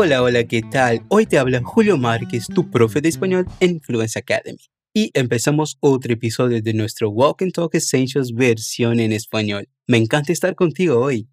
Hola, hola, ¿qué tal? Hoy te habla Julio Márquez, tu profe de español en Fluency Academy. Y empezamos otro episodio de nuestro Walk and Talk Essentials versión em espanhol. Me encanta estar contigo hoje.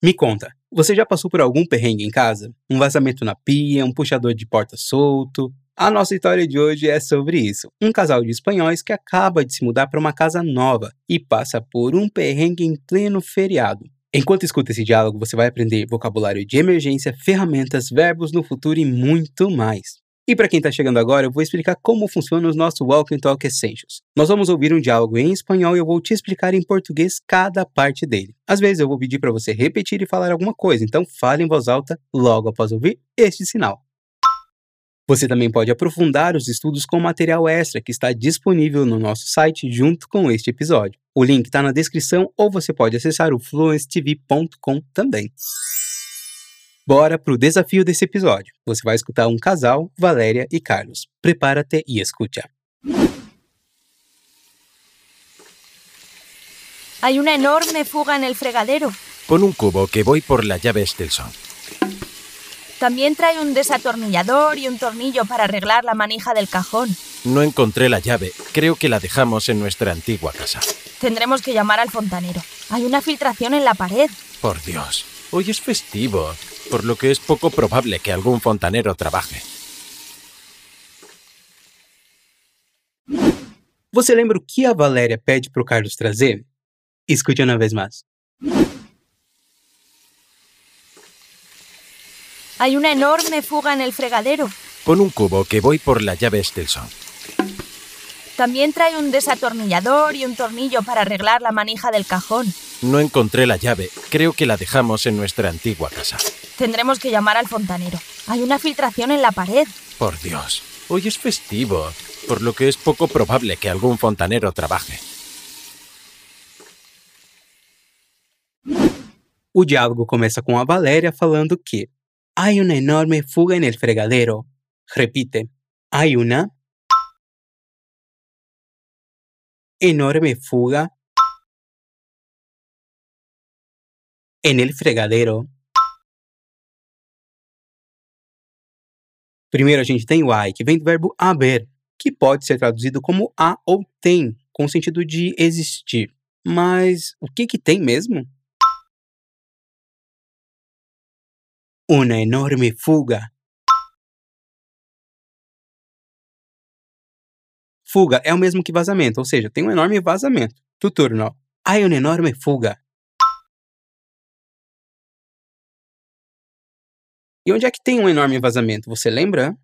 Me conta, você já passou por algum perrengue em casa? Um vazamento na pia, um puxador de porta solto? A nossa história de hoje é sobre isso. Um casal de espanhóis que acaba de se mudar para uma casa nova e passa por um perrengue em pleno feriado. Enquanto escuta esse diálogo, você vai aprender vocabulário de emergência, ferramentas, verbos no futuro e muito mais. E para quem está chegando agora, eu vou explicar como funciona o nosso Walk and Talk Essentials. Nós vamos ouvir um diálogo em espanhol e eu vou te explicar em português cada parte dele. Às vezes eu vou pedir para você repetir e falar alguma coisa, então fale em voz alta logo após ouvir este sinal. Você também pode aprofundar os estudos com material extra que está disponível no nosso site junto com este episódio. O link está na descrição ou você pode acessar o fluencetv.com também. Bora pro desafio desse episódio. Você vai escutar um casal, Valéria e Carlos. Prepara-te e escuta. Hay una enorme fuga en el fregadero. Pon un cubo que voy por la llave Stelson. También trae un desatornillador y un tornillo para arreglar la manija del cajón. No encontré la llave. Creo que la dejamos en nuestra antigua casa. Tendremos que llamar al fontanero. Hay una filtración en la pared. Por Dios. Hoy es festivo, por lo que es poco probable que algún fontanero trabaje. Você lembra o que a Valéria pede pro Carlos trazer? Escute uma vez mais. Hay una enorme fuga en el fregadero. Pon un cubo que voy por la llave Stelson. También trae un desatornillador y un tornillo para arreglar la manija del cajón. No encontré la llave. Creo que la dejamos en nuestra antigua casa. Tendremos que llamar al fontanero. Hay una filtración en la pared. Por Dios. Hoy es festivo, por lo que es poco probable que algún fontanero trabaje. O diálogo começa com a Valéria falando que hay una enorme fuga en el fregadero. Repite, hay una enorme fuga en el fregadero. Primeiro a gente tem o I, que vem do verbo haver, que pode ser traduzido como há ou tem, com o sentido de existir. Mas o que que tem mesmo? Una enorme fuga. Fuga é o mesmo que vazamento, ou seja, tem um enorme vazamento. Tu turno. Hay una enorme fuga. E onde é que tem um enorme vazamento? Você lembra?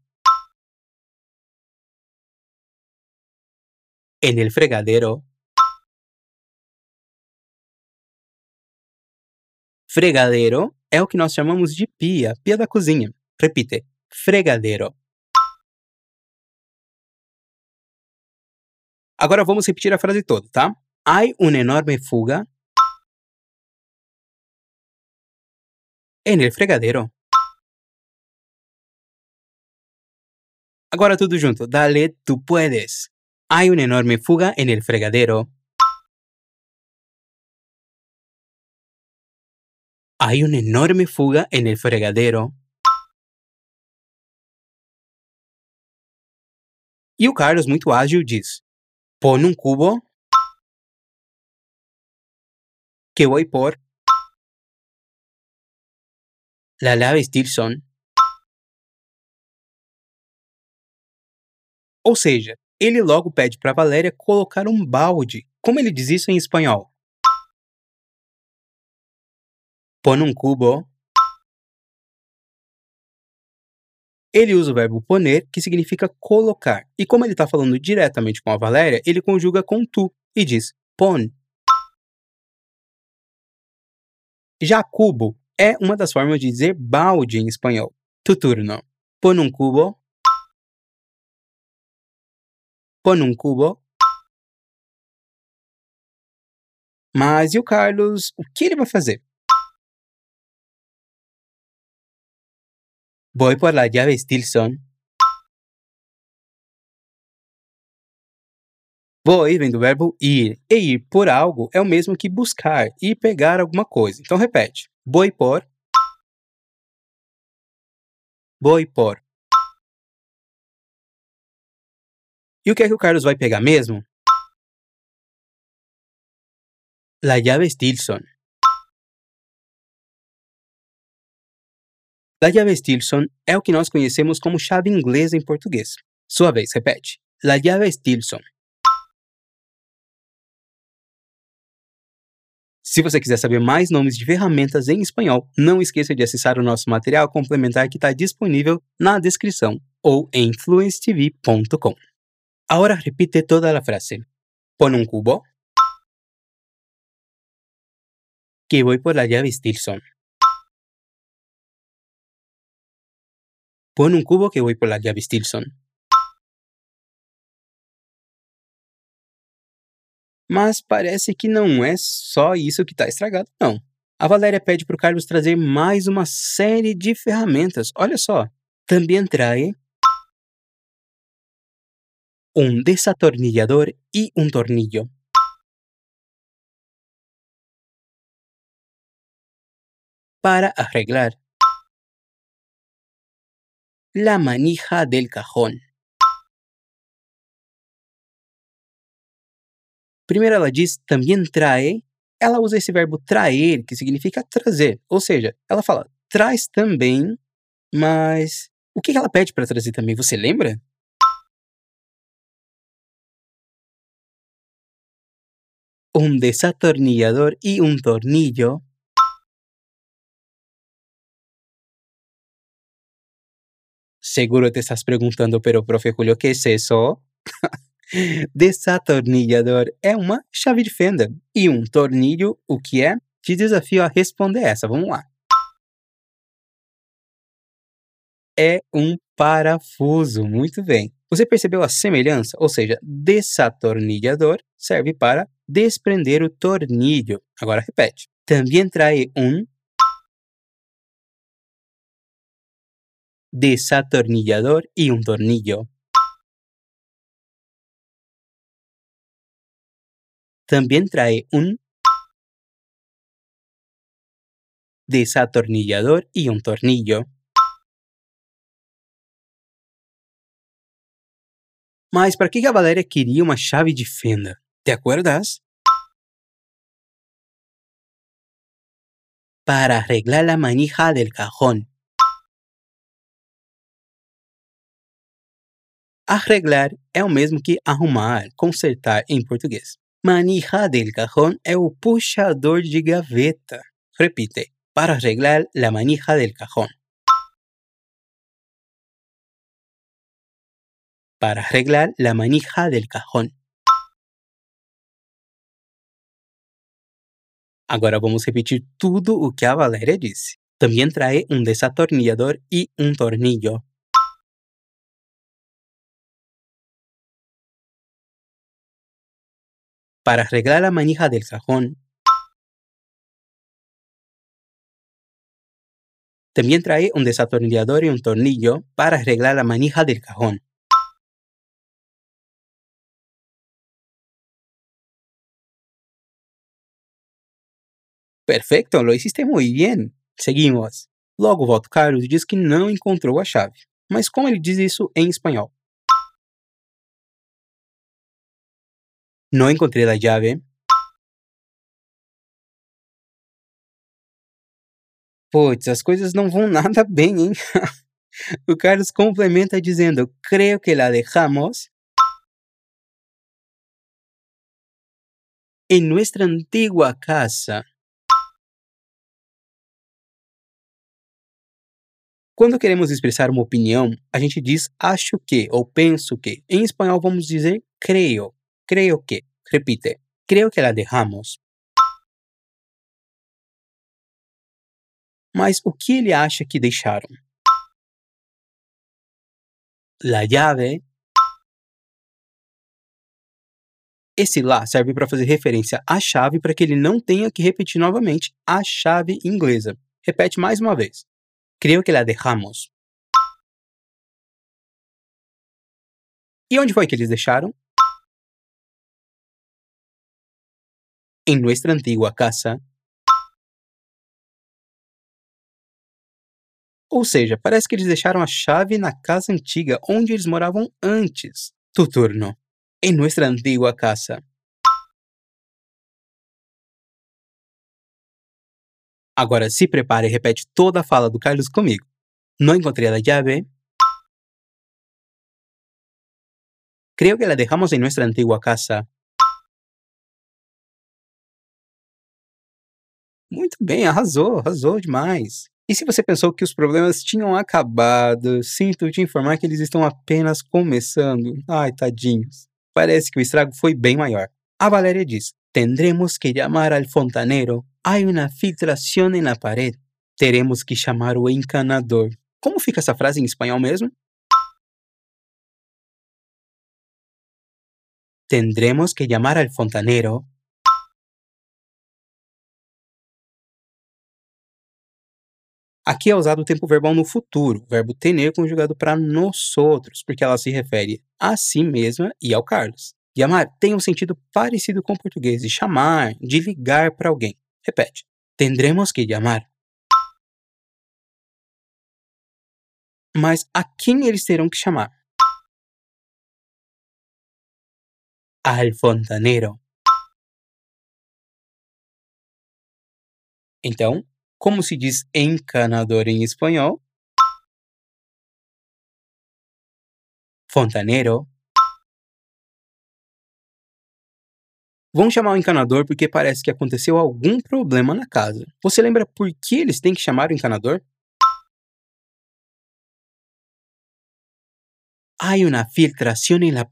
En el fregadero. Fregadero é o que nós chamamos de pia, pia da cozinha. Repite, fregadero. Agora vamos repetir a frase toda, tá? Hay una enorme fuga en el fregadero. Agora tudo junto. Dale, tú puedes. Hay una enorme fuga en el fregadero. Hay una enorme fuga en el fregadero. E o Carlos, muito ágil, diz: Pon um cubo que voy por la llave Stilson. Ou seja, ele logo pede para Valéria colocar um balde. Como ele diz isso em espanhol? Pon um cubo. Ele usa o verbo poner, que significa colocar. E como ele está falando diretamente com a Valéria, ele conjuga com tu e diz pon. Já cubo é uma das formas de dizer balde em espanhol. Tu turno. Pon um cubo. Pon um cubo. Mas e o Carlos? O que ele vai fazer? Voy por la llave Stilson. Voy vem do verbo ir. E ir por algo é o mesmo que buscar, ir pegar alguma coisa. Então repete. Voy por voy por. E o que é que o Carlos vai pegar mesmo? La llave Stilson. La llave Stilson é o que nós conhecemos como chave inglesa em português. Sua vez, repete. La llave Stilson. Se você quiser saber mais nomes de ferramentas em espanhol, não esqueça de acessar o nosso material complementar que está disponível na descrição ou em fluencetv.com. Ahora repite toda la frase. Pon un cubo. Que voy por la llave Stilson. Pon un cubo que voy por la llave Stilson. Mas parece que não é só isso que está estragado, não. A Valéria pede para o Carlos trazer mais uma série de ferramentas. Olha só. Também trae un desatornillador y un tornillo. Para arreglar la manija del cajón. Primeiro ela diz também trae. Ela usa esse verbo traer, que significa trazer. Ou seja, ela fala traz também, mas o que ela pede para trazer também? Você lembra? un desatornillador y un tornillo. Seguro te estás preguntando, pero profe Julio, ¿qué es eso? Desatornillador é uma chave de fenda. E um tornilho, o que é? Te desafio a responder essa. Vamos lá. É um parafuso. Muito bem. Você percebeu a semelhança? Ou seja, desatornillador serve para desprender o tornillo. Agora repete. Também trae um desatornillador e um tornillo. Também trae um desatornillador e um tornillo. Mas para que a Valéria queria uma chave de fenda? ¿Te acuerdas? Para arreglar la manija del cajón. Arreglar é o mesmo que arrumar, consertar em português. Manija del cajón é o puxador de gaveta. Repite. Para arreglar la manija del cajón. Para arreglar la manija del cajón. Agora vamos repetir tudo o que a Valéria disse. Também trae um desatornillador e um tornillo. Para arreglar la manija del cajón. También trae un desatornillador y un tornillo para arreglar la manija del cajón. Perfeito, lo hiciste muy bien. Seguimos. Logo volta Carlos diz que não encontrou a chave. Mas como ele diz isso em espanhol? Não encontrei a chave. Putz, as coisas não vão nada bem, hein? o Carlos complementa dizendo: Creio que la dejamos en nuestra antigua casa. Quando queremos expressar uma opinião, a gente diz acho que ou penso que. Em espanhol vamos dizer creo. Creo que. Repite. Creo que la dejamos. Mas o que ele acha que deixaram? La llave. Esse lá serve para fazer referência à chave para que ele não tenha que repetir novamente a chave inglesa. Repete mais uma vez. Creo que la dejamos. E onde foi que eles deixaram? Em nossa antiga casa. Ou seja, parece que eles deixaram a chave na casa antiga onde eles moravam antes. Tu turno. En nuestra antigua casa. Agora se prepare e repete toda a fala do Carlos comigo. No encontré la llave. Creo que la dejamos en nuestra antigua casa. Muito bem, arrasou, arrasou demais. E se você pensou que os problemas tinham acabado, sinto te informar que eles estão apenas começando. Ai, tadinhos. Parece que o estrago foi bem maior. A Valéria diz: Tendremos que chamar al fontanero. Há uma filtração na parede. Teremos que chamar o encanador. Como fica essa frase em espanhol mesmo? Tendremos que llamar al fontanero Aqui é usado o tempo verbal no futuro, o verbo tener conjugado para nós outros, porque ela se refere a si mesma e ao Carlos. Llamar tem um sentido parecido com o português de chamar, de ligar para alguém. Repete. Tendremos que llamar. Mas a quem eles terão que chamar? Al fontanero. Então, como se diz encanador em espanhol? Fontanero. Vão chamar o encanador porque parece que aconteceu algum problema na casa. Você lembra por que eles têm que chamar o encanador? Hay una filtración en la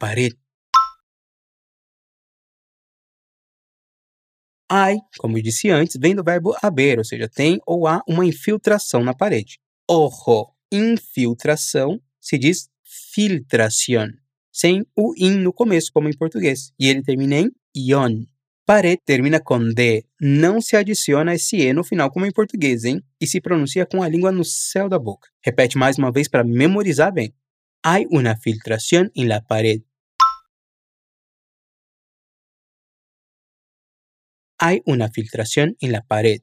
Hay, como eu disse antes, vem do verbo haber, ou seja, tem ou há uma infiltração na parede. Ojo, infiltração se diz filtración, sem o in no começo, como em português, e ele termina em ion. Parede termina com D, não se adiciona esse E no final, como em português, hein? E se pronuncia com a língua no céu da boca. Repete mais uma vez para memorizar bem. Hay una filtración en la pared. Hay una filtración en la pared.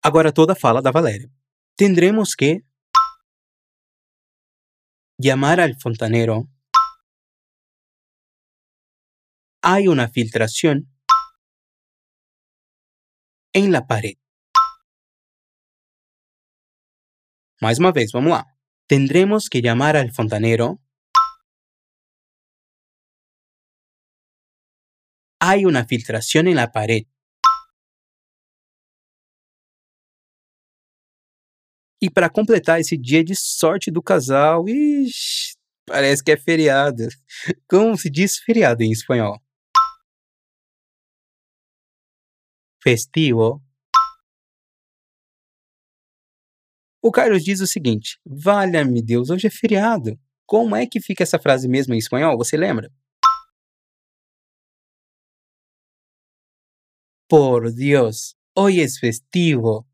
Agora toda fala da Valéria. Tendremos que llamar al fontanero. Hay una filtración en la pared. Mais uma vez, vamos lá. Tendremos que llamar al fontanero hay una filtración en la pared. E para completar esse dia de sorte do casal, ixi, parece que é feriado. Como se diz feriado em espanhol? Festivo. O Carlos diz o seguinte: Valha-me Deus, hoje é feriado. Como é que fica essa frase mesmo em espanhol? Você lembra? Por Dios, hoy es festivo.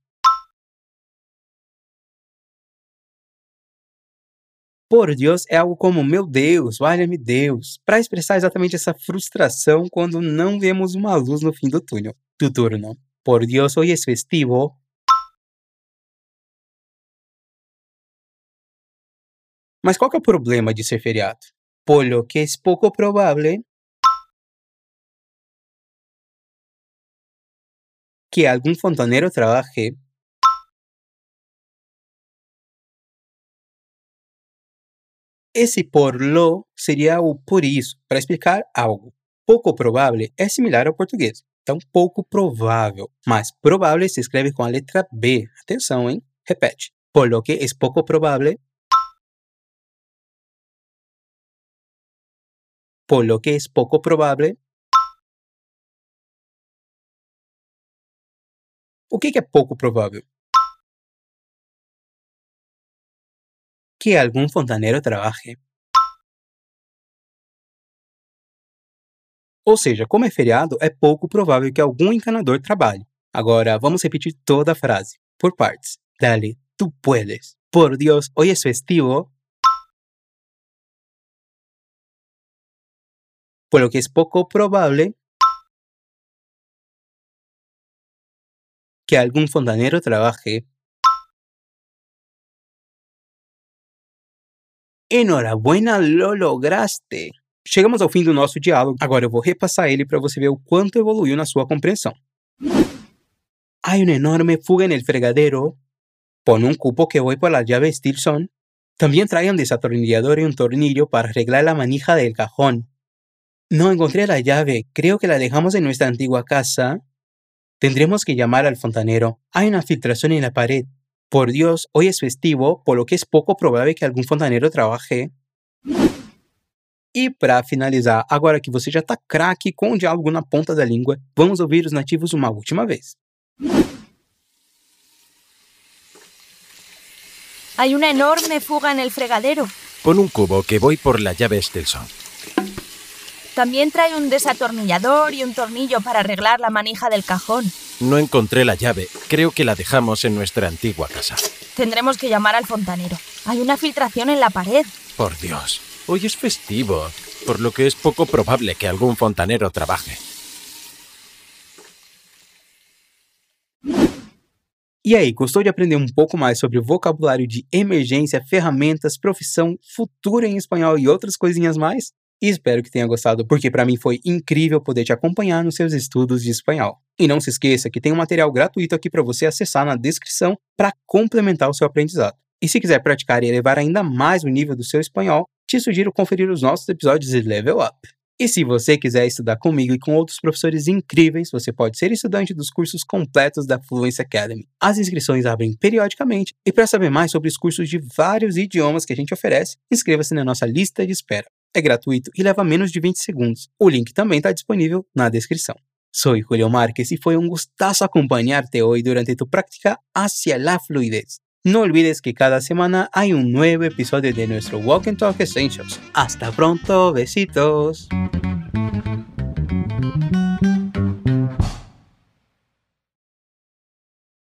Por Deus é algo como meu Deus, valha-me Deus, para expressar exatamente essa frustração quando não vemos uma luz no fim do túnel. Do turno. Por Deus, hoy es festivo. Mas qual é o problema de ser feriado? Por lo que es poco probable que algún fontanero trabaje Esse por lo seria o por isso, para explicar algo. Pouco provável é similar ao português, então pouco provável, mas provável se escreve com a letra B. Atenção, hein? Repete. Por lo que é pouco provável. Por lo que é pouco provável O que é pouco provável? Que algum fontaneiro trabalhe. Ou seja, como é feriado, é pouco provável que algum encanador trabalhe. Agora, vamos repetir toda a frase, por partes. Dale, tu puedes. Por Dios, hoy es festivo. Por lo que es poco probable que algún fontanero trabaje. Enhorabuena, lo lograste! Chegamos ao fim do nosso diálogo, agora eu vou repassar ele para você ver o quanto evoluiu na sua compreensão. Hay una enorme fuga en el fregadero. Pon un cupo que voy por la llave Stilson. También trae un desatornillador y un tornillo para arreglar la manija del cajón. No encontré la llave, creo que la dejamos en nuestra antigua casa. Tendremos que llamar al fontanero. Hay una filtración en la pared. Por Dios, hoy es festivo, por lo que es poco probable que algún fontanero trabaje. E para finalizar, agora que você já está craque com o diálogo na ponta da língua, vamos ouvir os nativos uma última vez. Hay una enorme fuga en el fregadero. Pon un cubo que voy por la llave Stilson. También trae un desatornillador y un tornillo para arreglar la manija del cajón. No encontré la llave. Creo que la dejamos en nuestra antigua casa. Tendremos que llamar al fontanero. Hay una filtración en la pared. Por Dios, hoy es festivo, por lo que es poco probable que algún fontanero trabaje. E aí, gostou de aprender um pouco mais sobre vocabulário de emergência, ferramentas, profissão, futuro em espanhol e outras coisinhas mais? Espero que tenha gostado, porque para mim foi incrível poder te acompanhar nos seus estudos de espanhol. E não se esqueça que tem um material gratuito aqui para você acessar na descrição para complementar o seu aprendizado. E se quiser praticar e elevar ainda mais o nível do seu espanhol, te sugiro conferir os nossos episódios de Level Up. E se você quiser estudar comigo e com outros professores incríveis, você pode ser estudante dos cursos completos da Fluency Academy. As inscrições abrem periodicamente e para saber mais sobre os cursos de vários idiomas que a gente oferece, inscreva-se na nossa lista de espera. É gratuito e leva menos de 20 segundos. O link também está disponível na descrição. Soy Julio Márquez y fue un gustazo acompañarte hoy durante tu práctica hacia la fluidez. No olvides que cada semana hay un nuevo episodio de nuestro Walk and Talk Essentials. Hasta pronto, besitos.